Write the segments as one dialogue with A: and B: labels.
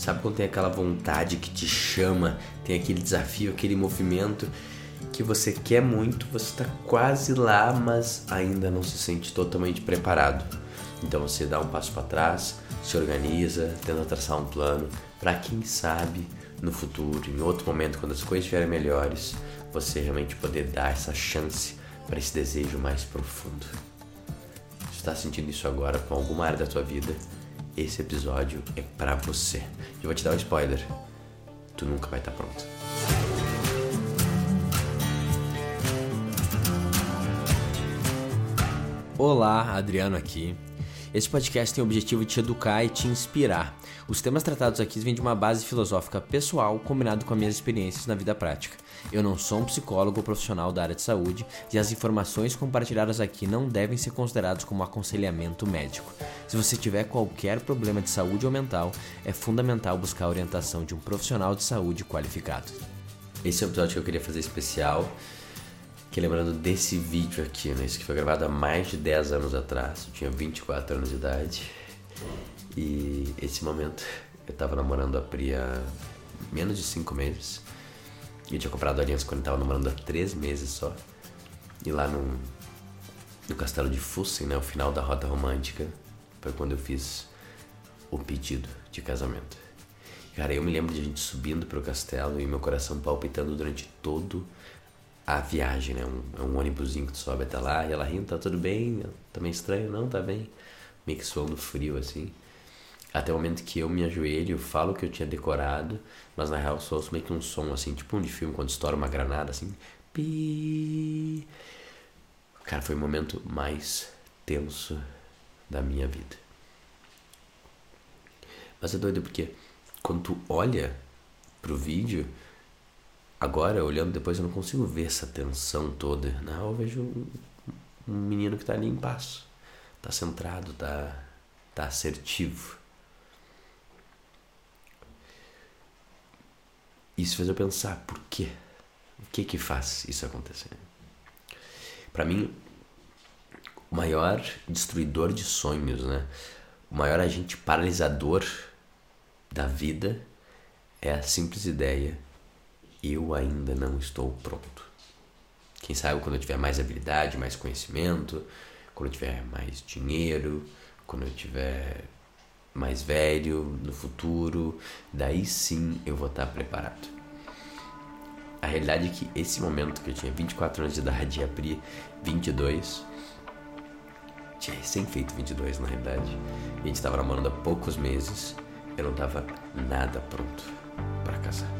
A: Sabe quando tem aquela vontade que te chama, tem aquele desafio, aquele movimento que você quer muito, você está quase lá, mas ainda não se sente totalmente preparado. Então você dá um passo para trás, se organiza, tenta traçar um plano para quem sabe no futuro, em outro momento, quando as coisas estiverem melhores, você realmente poder dar essa chance para esse desejo mais profundo. Se está sentindo isso agora com alguma área da tua vida, esse episódio é para você. Eu vou te dar um spoiler. Tu nunca vai estar tá pronto.
B: Olá, Adriano aqui. Esse podcast tem o objetivo de te educar e te inspirar. Os temas tratados aqui vêm de uma base filosófica pessoal combinado com as minhas experiências na vida prática. Eu não sou um psicólogo profissional da área de saúde e as informações compartilhadas aqui não devem ser consideradas como aconselhamento médico. Se você tiver qualquer problema de saúde ou mental, é fundamental buscar a orientação de um profissional de saúde qualificado.
A: Esse é o episódio que eu queria fazer especial que lembrando desse vídeo aqui, né? Isso que foi gravado há mais de 10 anos atrás. Eu tinha 24 anos de idade. E esse momento eu tava namorando a Pri há menos de 5 meses. Eu tinha comprado a aliança quando eu tava namorando há 3 meses só. E lá no, no castelo de Fussen, né? O final da rota romântica. Foi quando eu fiz o pedido de casamento. Cara, eu me lembro de a gente subindo pro castelo e meu coração palpitando durante todo a viagem, né? Um, é um ônibusinho que tu sobe até lá e ela rindo, tá tudo bem? Tá meio estranho? Não, tá bem. Meio que suando frio, assim. Até o momento que eu me ajoelho, eu falo que eu tinha decorado, mas na real só ouço meio que um som, assim, tipo um de filme, quando estoura uma granada, assim. Pi... Cara, foi o momento mais tenso da minha vida. Mas é doido porque quando tu olha pro vídeo, Agora, olhando depois, eu não consigo ver essa tensão toda. Não, eu vejo um, um menino que está ali em passo. Está centrado, está tá assertivo. Isso fez eu pensar, por quê? O que que faz isso acontecer? Para mim, o maior destruidor de sonhos, né? O maior agente paralisador da vida é a simples ideia eu ainda não estou pronto. Quem sabe quando eu tiver mais habilidade, mais conhecimento, quando eu tiver mais dinheiro, quando eu tiver mais velho no futuro, daí sim eu vou estar preparado. A realidade é que esse momento que eu tinha 24 anos de idade e abri 22, tinha recém feito 22 na realidade, a gente estava namorando há poucos meses, eu não estava nada pronto para casar.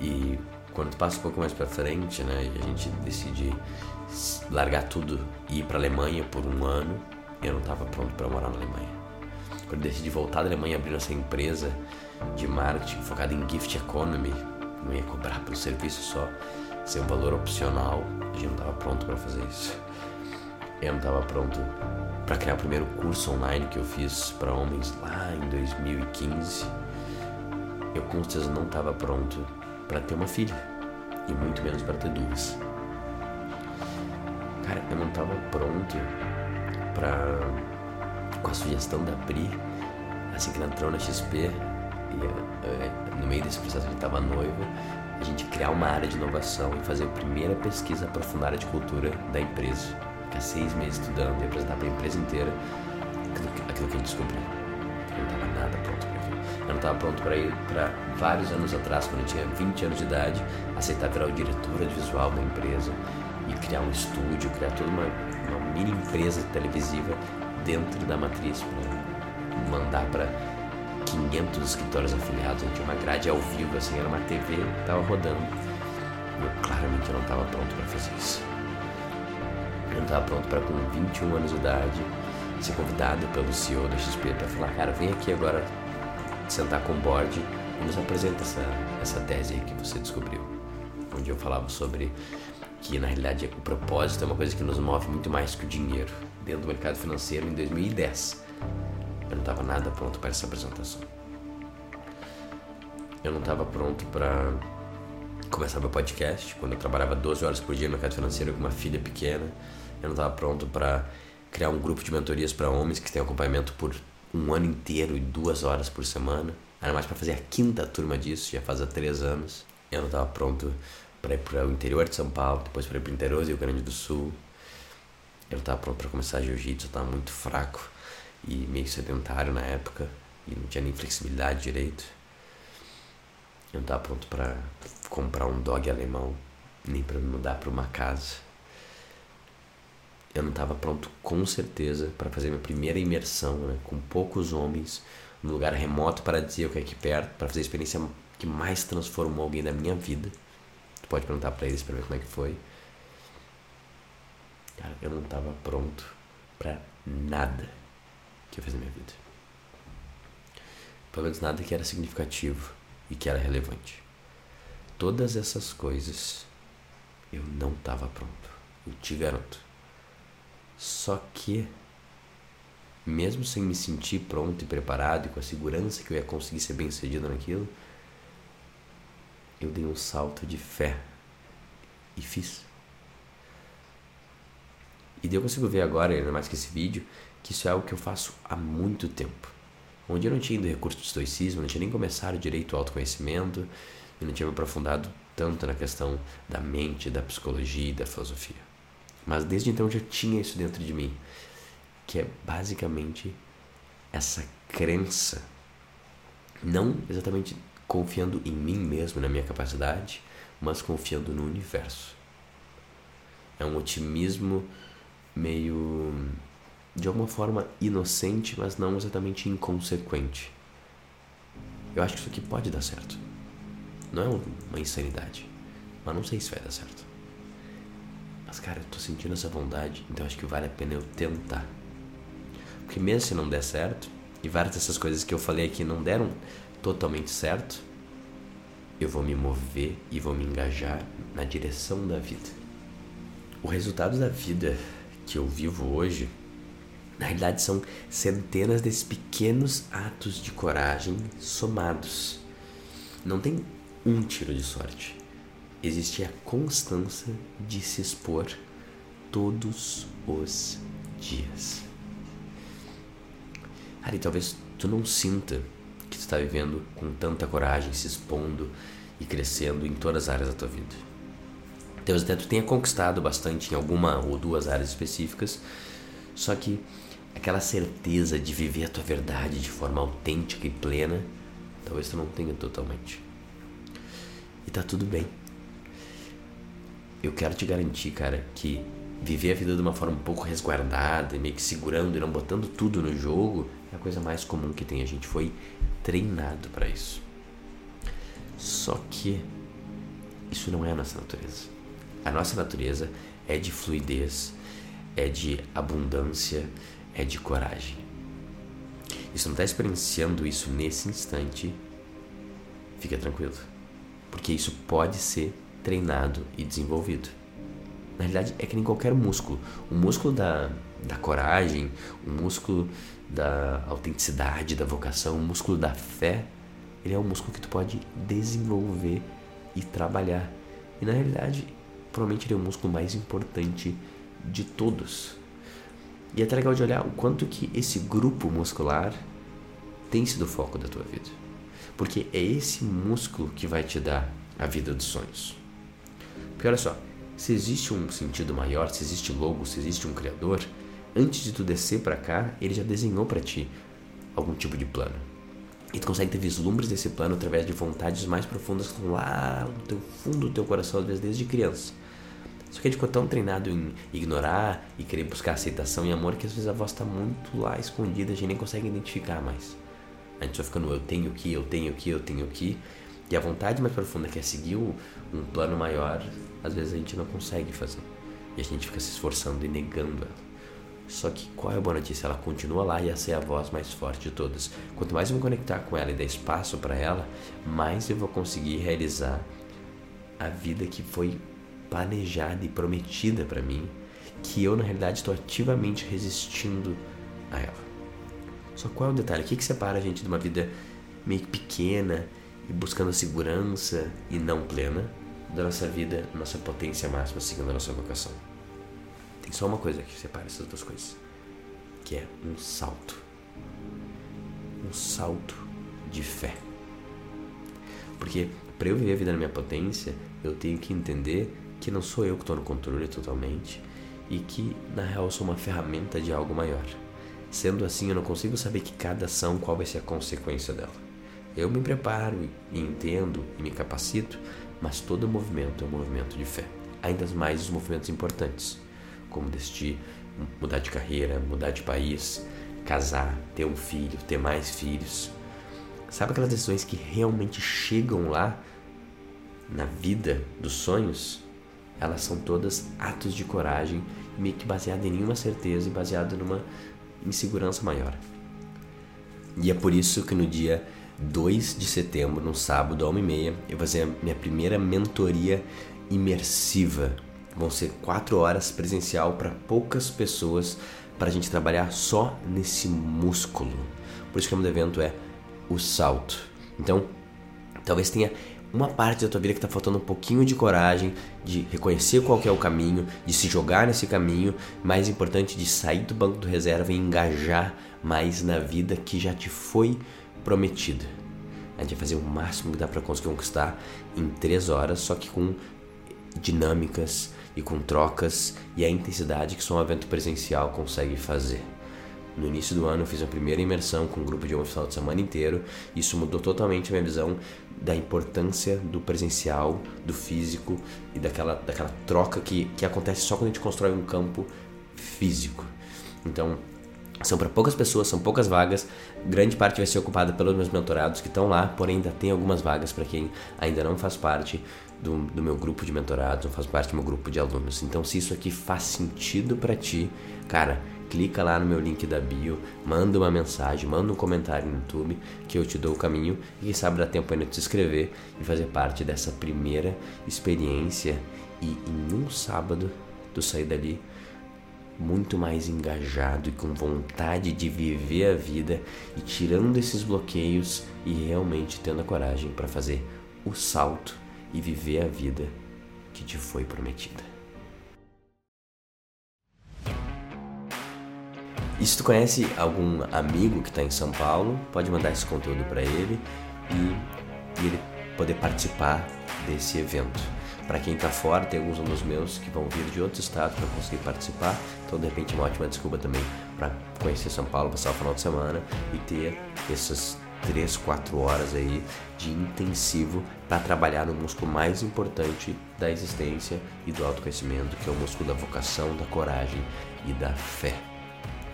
A: E quando passa um pouco mais para frente, né, a gente decide largar tudo e ir para Alemanha por um ano, eu não estava pronto para morar na Alemanha. Eu decidi voltar da Alemanha abrir essa empresa de marketing focada em gift economy, não ia cobrar pelo serviço só, ser um valor opcional, a gente não estava pronto para fazer isso. Eu não estava pronto para criar o primeiro curso online que eu fiz para homens lá em 2015. Eu com certeza não estava pronto para ter uma filha e muito menos para ter duas. Cara, eu não tava pronto para com a sugestão da Pri, assim que ela entrou na XP e é, no meio desse processo a gente tava noiva, a gente criar uma área de inovação e fazer a primeira pesquisa aprofundada de cultura da empresa. Ficar seis meses estudando e apresentar para a empresa inteira aquilo que, aquilo que a gente descobriu. Eu não tava nada pronto eu não estava pronto para ir para vários anos atrás, quando eu tinha 20 anos de idade, aceitar virar o diretor de visual da empresa e criar um estúdio, criar toda uma, uma mini empresa televisiva dentro da matriz para mandar para 500 escritórios afiliados. A gente tinha uma grade ao vivo, assim, era uma TV estava rodando. Eu claramente não estava pronto para fazer isso. Eu não estava pronto para, com 21 anos de idade, ser convidado pelo CEO da XP para falar: cara, vem aqui agora sentar com o board e nos apresenta essa, essa tese aí que você descobriu. Onde eu falava sobre que na realidade o propósito é uma coisa que nos move muito mais que o dinheiro dentro do mercado financeiro em 2010. Eu não estava nada pronto para essa apresentação. Eu não estava pronto para começar meu podcast quando eu trabalhava 12 horas por dia no mercado financeiro com uma filha pequena. Eu não estava pronto para criar um grupo de mentorias para homens que têm acompanhamento por um ano inteiro e duas horas por semana. Era mais para fazer a quinta turma disso, já faz há três anos. Eu não estava pronto para ir para o interior de São Paulo, depois para ir para o interior do Rio Grande do Sul. Eu estava pronto para começar jiu-jitsu, eu estava muito fraco e meio sedentário na época e não tinha nem flexibilidade direito. Eu não estava pronto para comprar um dog alemão, nem para me mudar para uma casa. Eu não estava pronto com certeza para fazer minha primeira imersão né, com poucos homens, num lugar remoto para dizer o que é aqui perto, para fazer a experiência que mais transformou alguém da minha vida. Tu pode perguntar para eles para ver como é que foi. Cara, eu não estava pronto para nada que eu fiz na minha vida. Pelo menos nada que era significativo e que era relevante. Todas essas coisas eu não estava pronto. Eu te garanto. Só que, mesmo sem me sentir pronto e preparado e com a segurança que eu ia conseguir ser bem sucedido naquilo, eu dei um salto de fé e fiz. E daí eu consigo ver agora, ainda mais que esse vídeo, que isso é algo que eu faço há muito tempo. Onde eu não tinha ido recurso do estoicismo, não tinha nem começado direito o autoconhecimento, e não tinha me aprofundado tanto na questão da mente, da psicologia e da filosofia. Mas desde então eu já tinha isso dentro de mim, que é basicamente essa crença, não exatamente confiando em mim mesmo, na minha capacidade, mas confiando no universo. É um otimismo meio de alguma forma inocente, mas não exatamente inconsequente. Eu acho que isso aqui pode dar certo. Não é uma insanidade, mas não sei se vai dar certo. Mas cara, eu tô sentindo essa vontade, então acho que vale a pena eu tentar. Porque mesmo se não der certo, e várias dessas coisas que eu falei aqui não deram totalmente certo, eu vou me mover e vou me engajar na direção da vida. O resultado da vida que eu vivo hoje, na realidade são centenas desses pequenos atos de coragem somados. Não tem um tiro de sorte. Existe a constância de se expor todos os dias. Ari, talvez tu não sinta que tu está vivendo com tanta coragem, se expondo e crescendo em todas as áreas da tua vida. Talvez até tu tenha conquistado bastante em alguma ou duas áreas específicas, só que aquela certeza de viver a tua verdade de forma autêntica e plena, talvez tu não tenha totalmente. E tá tudo bem. Eu quero te garantir, cara, que viver a vida de uma forma um pouco resguardada, meio que segurando e não botando tudo no jogo, é a coisa mais comum que tem. A gente foi treinado para isso. Só que isso não é a nossa natureza. A nossa natureza é de fluidez, é de abundância, é de coragem. E se não está experienciando isso nesse instante, fica tranquilo, porque isso pode ser treinado e desenvolvido. Na realidade, é que nem qualquer músculo. O músculo da, da coragem, o músculo da autenticidade, da vocação, o músculo da fé, ele é um músculo que tu pode desenvolver e trabalhar. E na realidade, provavelmente ele é o músculo mais importante de todos. E é até legal de olhar o quanto que esse grupo muscular tem sido o foco da tua vida. Porque é esse músculo que vai te dar a vida dos sonhos. Porque olha só, se existe um sentido maior, se existe logo, se existe um criador, antes de tu descer para cá, ele já desenhou para ti algum tipo de plano. E tu consegue ter vislumbres desse plano através de vontades mais profundas que estão lá no teu fundo do teu coração, às vezes desde criança. Só que a gente ficou tão treinado em ignorar e querer buscar aceitação e amor que às vezes a voz está muito lá escondida, a gente nem consegue identificar mais. A gente só fica no eu tenho que, eu tenho que, eu tenho que. E a vontade mais profunda que é seguir um plano maior, às vezes a gente não consegue fazer. E a gente fica se esforçando e negando ela. Só que qual é a boa notícia? Ela continua lá e essa é a voz mais forte de todas. Quanto mais eu me conectar com ela e dar espaço para ela, mais eu vou conseguir realizar a vida que foi planejada e prometida para mim, que eu na realidade estou ativamente resistindo a ela. Só qual é o detalhe? O que, que separa a gente de uma vida meio pequena e buscando segurança e não plena da nossa vida, nossa potência máxima, seguindo a nossa vocação? Tem só uma coisa que separa essas duas coisas, que é um salto. um salto de fé. Porque para eu viver a vida na minha potência, eu tenho que entender que não sou eu que estou no controle totalmente e que na real sou uma ferramenta de algo maior. Sendo assim, eu não consigo saber que cada ação qual vai ser a consequência dela. Eu me preparo e entendo e me capacito, mas todo movimento é um movimento de fé. Ainda mais os movimentos importantes, como decidir mudar de carreira, mudar de país, casar, ter um filho, ter mais filhos. Sabe aquelas decisões que realmente chegam lá na vida dos sonhos? Elas são todas atos de coragem, meio que baseado em nenhuma certeza e baseado numa insegurança maior. E é por isso que no dia 2 de setembro, no sábado, à 1h30, eu vou fazer a minha primeira mentoria imersiva. Vão ser quatro horas presencial para poucas pessoas para a gente trabalhar só nesse músculo. Por isso que o nome do evento é o salto. Então, talvez tenha uma parte da tua vida que está faltando um pouquinho de coragem, de reconhecer qual é o caminho, de se jogar nesse caminho, mais importante de sair do banco do reserva e engajar mais na vida que já te foi prometida. A gente vai fazer o máximo que dá para conseguir conquistar em três horas, só que com dinâmicas e com trocas e a intensidade que só um evento presencial consegue fazer. No início do ano fiz a primeira imersão com um grupo de homens final de semana inteiro. Isso mudou totalmente a minha visão da importância do presencial, do físico e daquela, daquela troca que, que acontece só quando a gente constrói um campo físico. Então, são para poucas pessoas, são poucas vagas. Grande parte vai ser ocupada pelos meus mentorados que estão lá, porém ainda tem algumas vagas para quem ainda não faz parte do, do, meu grupo de mentorados, não faz parte do meu grupo de alunos. Então, se isso aqui faz sentido para ti, cara, clica lá no meu link da bio, manda uma mensagem, manda um comentário no YouTube que eu te dou o caminho e quem sabe dá tempo ainda de se inscrever e fazer parte dessa primeira experiência e em um sábado tu sair dali muito mais engajado e com vontade de viver a vida e tirando esses bloqueios e realmente tendo a coragem para fazer o salto e viver a vida que te foi prometida. E se tu conhece algum amigo que está em São Paulo, pode mandar esse conteúdo para ele e, e ele poder participar desse evento. Para quem está fora, tem alguns alunos meus que vão vir de outro estado para conseguir participar. Então, de repente, é uma ótima desculpa também para conhecer São Paulo, passar o final de semana e ter essas 3, 4 horas aí de intensivo para trabalhar no músculo mais importante da existência e do autoconhecimento, que é o músculo da vocação, da coragem e da fé.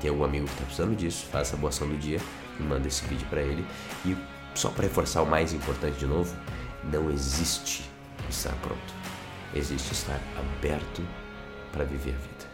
A: Tem algum amigo que está precisando disso, faça a boa ação do dia e manda esse vídeo para ele. E só para reforçar o mais importante de novo, não existe estar pronto. Existe estar aberto para viver a vida.